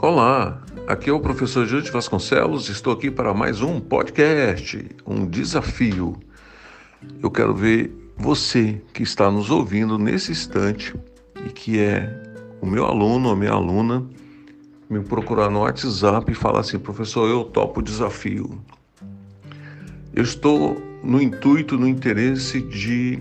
Olá, aqui é o professor Júlio Vasconcelos, estou aqui para mais um podcast, um desafio. Eu quero ver você que está nos ouvindo nesse instante e que é o meu aluno ou minha aluna me procurar no WhatsApp e falar assim: professor, eu topo o desafio. Eu estou no intuito, no interesse de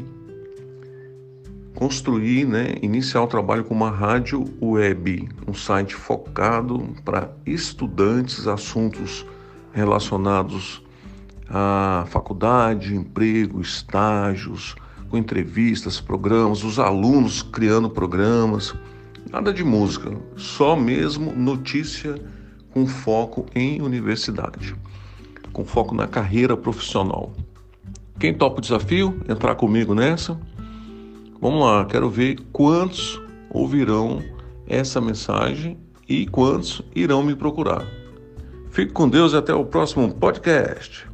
construir, né, iniciar o trabalho com uma rádio web, um site focado para estudantes, assuntos relacionados à faculdade, emprego, estágios, com entrevistas, programas, os alunos criando programas, nada de música, só mesmo notícia com foco em universidade, com foco na carreira profissional. Quem topa o desafio? Entrar comigo nessa? Vamos lá, quero ver quantos ouvirão essa mensagem e quantos irão me procurar. Fique com Deus e até o próximo podcast.